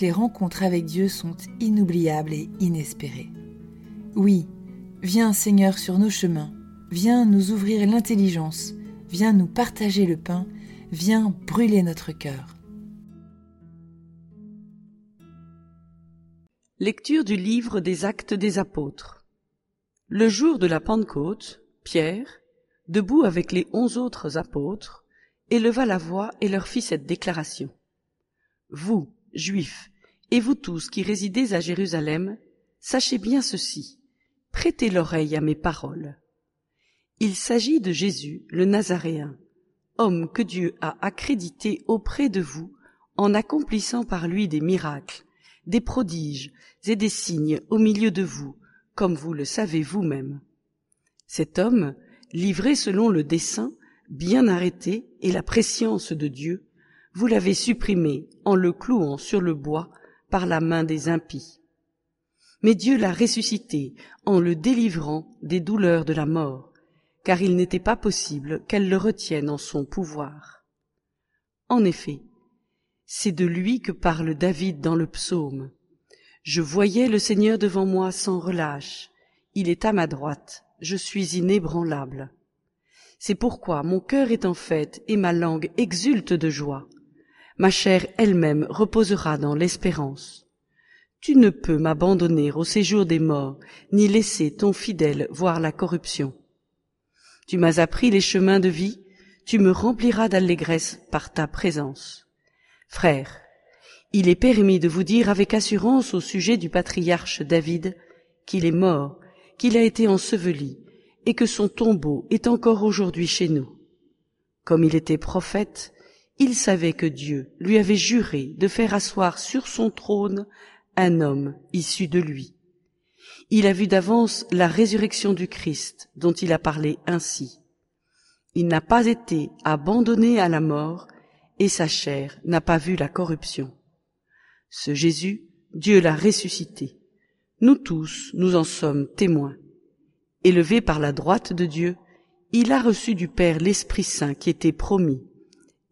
les rencontres avec Dieu sont inoubliables et inespérées. Oui, viens Seigneur sur nos chemins, viens nous ouvrir l'intelligence, viens nous partager le pain, viens brûler notre cœur. Lecture du livre des Actes des Apôtres. Le jour de la Pentecôte, Pierre, debout avec les onze autres apôtres, éleva la voix et leur fit cette déclaration. Vous, Juifs, et vous tous qui résidez à Jérusalem, sachez bien ceci, prêtez l'oreille à mes paroles. Il s'agit de Jésus, le Nazaréen, homme que Dieu a accrédité auprès de vous en accomplissant par lui des miracles, des prodiges et des signes au milieu de vous, comme vous le savez vous-même. Cet homme, livré selon le dessein, bien arrêté et la préscience de Dieu, vous l'avez supprimé en le clouant sur le bois par la main des impies. Mais Dieu l'a ressuscité en le délivrant des douleurs de la mort, car il n'était pas possible qu'elle le retienne en son pouvoir. En effet, c'est de lui que parle David dans le psaume. Je voyais le Seigneur devant moi sans relâche. Il est à ma droite. Je suis inébranlable. C'est pourquoi mon cœur est en fête et ma langue exulte de joie. Ma chair elle-même reposera dans l'espérance. Tu ne peux m'abandonner au séjour des morts, ni laisser ton fidèle voir la corruption. Tu m'as appris les chemins de vie, tu me rempliras d'allégresse par ta présence. Frères, il est permis de vous dire avec assurance au sujet du patriarche David qu'il est mort, qu'il a été enseveli, et que son tombeau est encore aujourd'hui chez nous. Comme il était prophète, il savait que Dieu lui avait juré de faire asseoir sur son trône un homme issu de lui. Il a vu d'avance la résurrection du Christ dont il a parlé ainsi. Il n'a pas été abandonné à la mort, et sa chair n'a pas vu la corruption. Ce Jésus, Dieu l'a ressuscité. Nous tous, nous en sommes témoins. Élevé par la droite de Dieu, il a reçu du Père l'Esprit Saint qui était promis,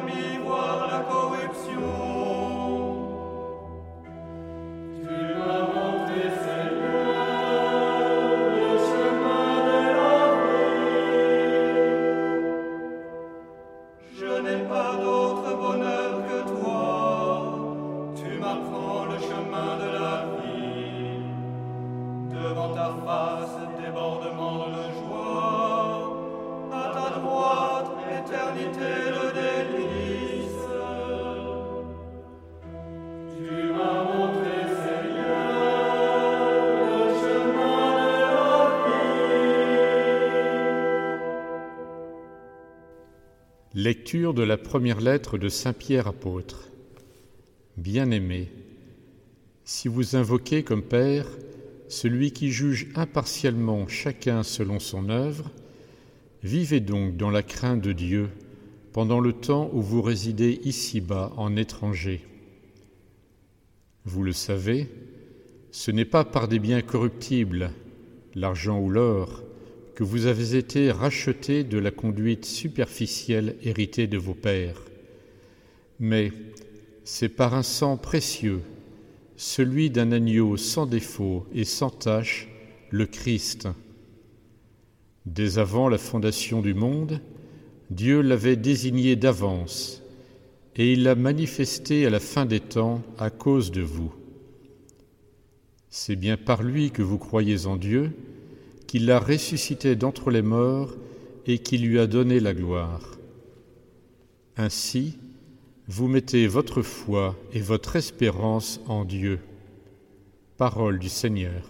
mi De la première lettre de Saint Pierre apôtre. Bien-aimés, si vous invoquez comme Père celui qui juge impartialement chacun selon son œuvre, vivez donc dans la crainte de Dieu pendant le temps où vous résidez ici-bas en étranger. Vous le savez, ce n'est pas par des biens corruptibles, l'argent ou l'or, que vous avez été rachetés de la conduite superficielle héritée de vos pères, mais c'est par un sang précieux, celui d'un agneau sans défaut et sans tache, le Christ. Dès avant la fondation du monde, Dieu l'avait désigné d'avance, et il l'a manifesté à la fin des temps à cause de vous. C'est bien par lui que vous croyez en Dieu, qu'il l'a ressuscité d'entre les morts et qui lui a donné la gloire. Ainsi, vous mettez votre foi et votre espérance en Dieu. Parole du Seigneur.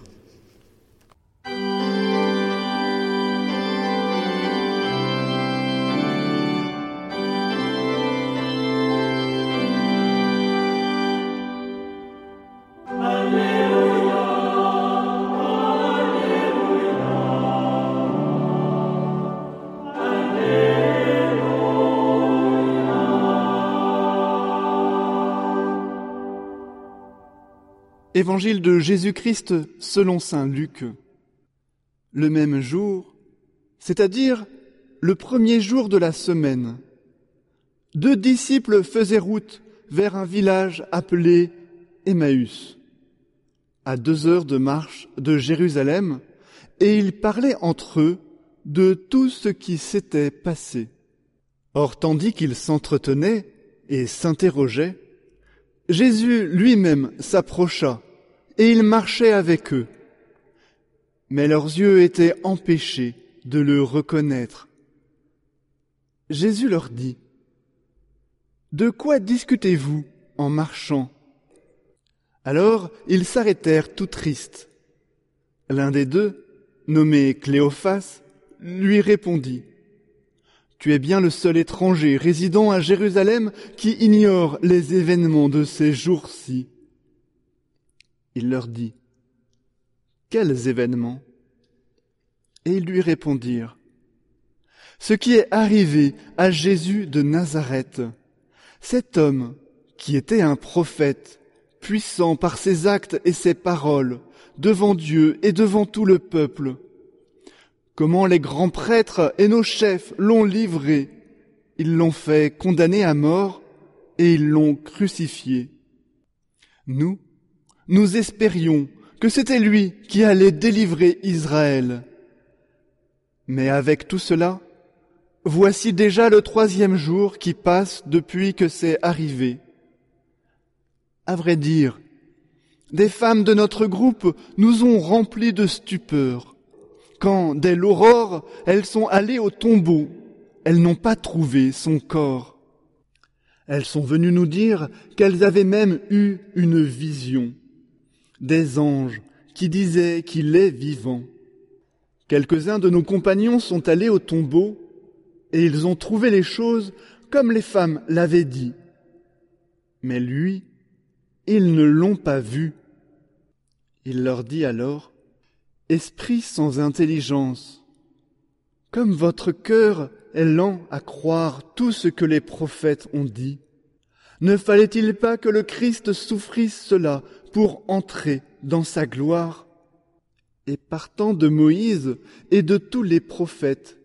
Évangile de Jésus-Christ selon Saint Luc. Le même jour, c'est-à-dire le premier jour de la semaine, deux disciples faisaient route vers un village appelé Emmaüs, à deux heures de marche de Jérusalem, et ils parlaient entre eux de tout ce qui s'était passé. Or, tandis qu'ils s'entretenaient et s'interrogeaient, Jésus lui-même s'approcha et il marchait avec eux. Mais leurs yeux étaient empêchés de le reconnaître. Jésus leur dit, De quoi discutez-vous en marchant? Alors ils s'arrêtèrent tout tristes. L'un des deux, nommé Cléophas, lui répondit, Tu es bien le seul étranger résidant à Jérusalem qui ignore les événements de ces jours-ci. Il leur dit, Quels événements? Et ils lui répondirent, Ce qui est arrivé à Jésus de Nazareth, cet homme qui était un prophète, puissant par ses actes et ses paroles, devant Dieu et devant tout le peuple. Comment les grands prêtres et nos chefs l'ont livré. Ils l'ont fait condamner à mort et ils l'ont crucifié. Nous, nous espérions que c'était lui qui allait délivrer Israël. Mais avec tout cela, voici déjà le troisième jour qui passe depuis que c'est arrivé. À vrai dire, des femmes de notre groupe nous ont remplis de stupeur. Quand, dès l'aurore, elles sont allées au tombeau, elles n'ont pas trouvé son corps. Elles sont venues nous dire qu'elles avaient même eu une vision des anges qui disaient qu'il est vivant. Quelques-uns de nos compagnons sont allés au tombeau et ils ont trouvé les choses comme les femmes l'avaient dit. Mais lui, ils ne l'ont pas vu. Il leur dit alors, Esprit sans intelligence, comme votre cœur est lent à croire tout ce que les prophètes ont dit, ne fallait-il pas que le Christ souffrisse cela pour entrer dans sa gloire? Et partant de Moïse et de tous les prophètes,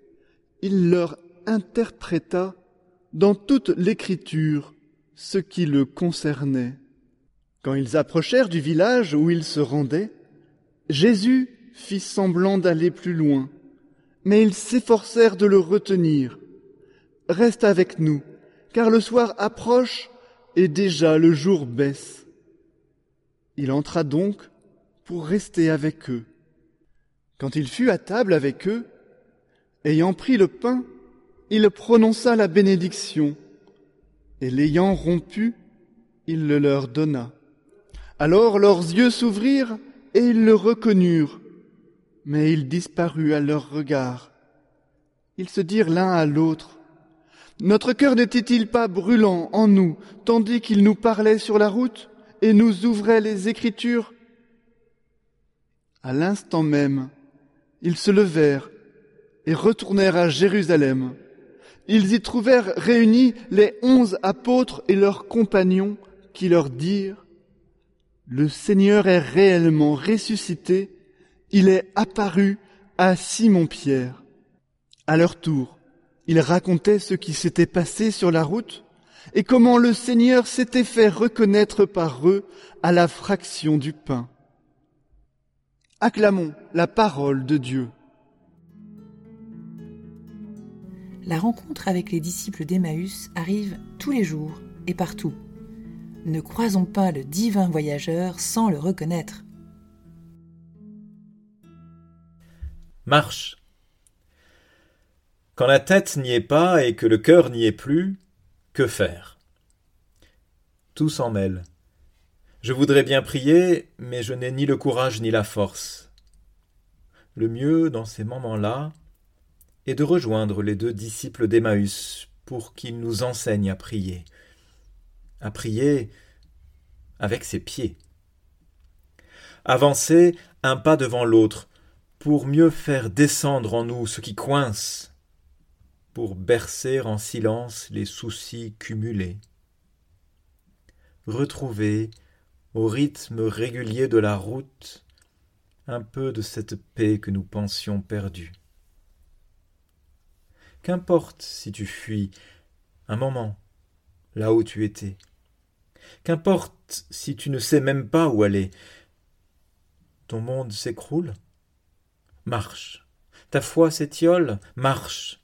il leur interpréta dans toute l'écriture ce qui le concernait. Quand ils approchèrent du village où ils se rendaient, Jésus fit semblant d'aller plus loin, mais ils s'efforcèrent de le retenir. Reste avec nous, car le soir approche et déjà le jour baisse. Il entra donc pour rester avec eux. Quand il fut à table avec eux, ayant pris le pain, il prononça la bénédiction, et l'ayant rompu, il le leur donna. Alors leurs yeux s'ouvrirent, et ils le reconnurent, mais il disparut à leur regard. Ils se dirent l'un à l'autre, Notre cœur n'était-il pas brûlant en nous, tandis qu'il nous parlait sur la route et nous ouvrait les Écritures? À l'instant même, ils se levèrent et retournèrent à Jérusalem. Ils y trouvèrent réunis les onze apôtres et leurs compagnons qui leur dirent, Le Seigneur est réellement ressuscité, il est apparu à Simon-Pierre. À leur tour, ils racontaient ce qui s'était passé sur la route et comment le Seigneur s'était fait reconnaître par eux à la fraction du pain. Acclamons la parole de Dieu. La rencontre avec les disciples d'Emmaüs arrive tous les jours et partout. Ne croisons pas le divin voyageur sans le reconnaître. Marche. Quand la tête n'y est pas et que le cœur n'y est plus, que faire? Tout s'en mêle. Je voudrais bien prier, mais je n'ai ni le courage ni la force. Le mieux, dans ces moments-là, est de rejoindre les deux disciples d'Emmaüs pour qu'ils nous enseignent à prier. À prier avec ses pieds. Avancer un pas devant l'autre pour mieux faire descendre en nous ce qui coince, bercer en silence les soucis cumulés. Retrouver au rythme régulier de la route, un peu de cette paix que nous pensions perdue. Qu'importe si tu fuis un moment là où tu étais. Qu'importe si tu ne sais même pas où aller. Ton monde s'écroule. Marche. Ta foi s'étiole. Marche.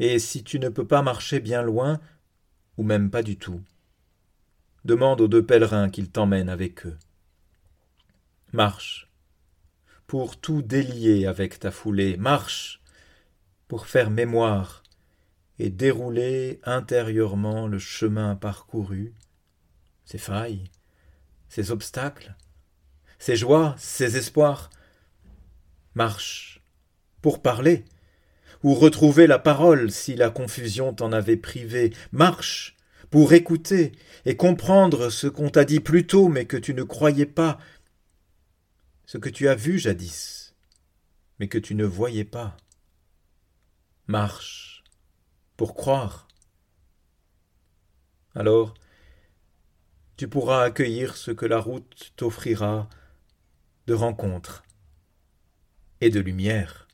Et si tu ne peux pas marcher bien loin, ou même pas du tout, Demande aux deux pèlerins qu'ils t'emmènent avec eux. Marche, pour tout délier avec ta foulée, marche, pour faire mémoire et dérouler intérieurement le chemin parcouru, ses failles, ses obstacles, ses joies, ses espoirs. Marche, pour parler, ou retrouver la parole si la confusion t'en avait privé. Marche, pour écouter et comprendre ce qu'on t'a dit plus tôt mais que tu ne croyais pas, ce que tu as vu jadis, mais que tu ne voyais pas. Marche pour croire. Alors, tu pourras accueillir ce que la route t'offrira de rencontres et de lumière.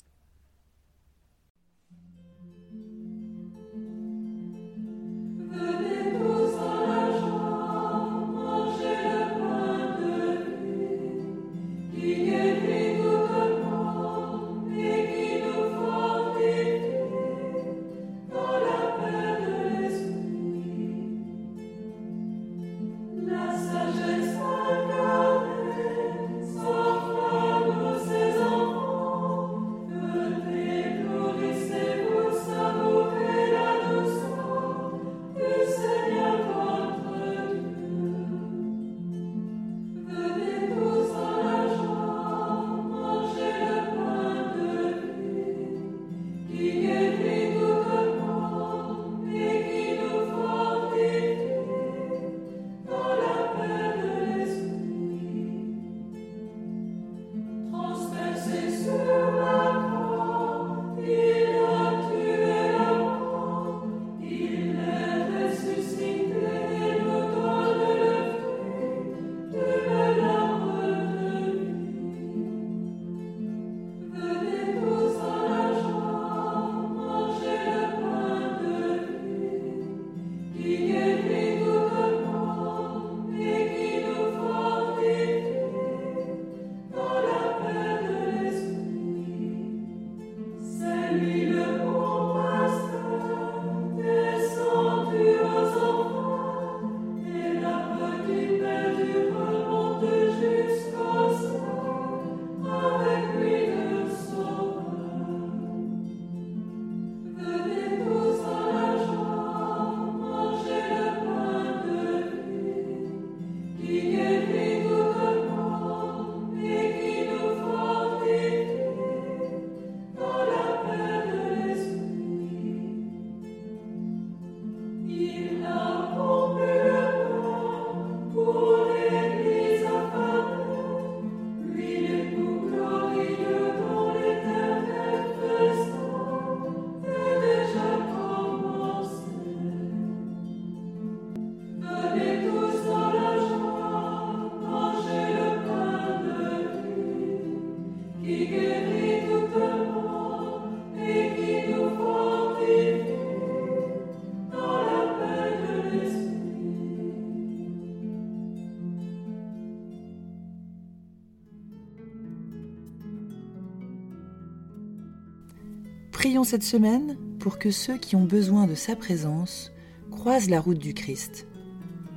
Cette semaine pour que ceux qui ont besoin de sa présence croisent la route du Christ.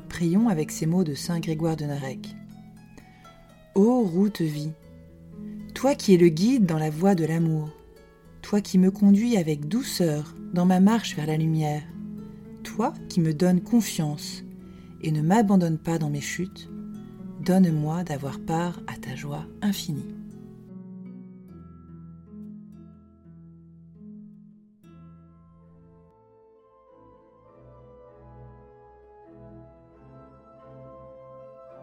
Prions avec ces mots de Saint Grégoire de Narec. Ô route vie, toi qui es le guide dans la voie de l'amour, toi qui me conduis avec douceur dans ma marche vers la lumière, toi qui me donnes confiance et ne m'abandonne pas dans mes chutes, donne-moi d'avoir part à ta joie infinie.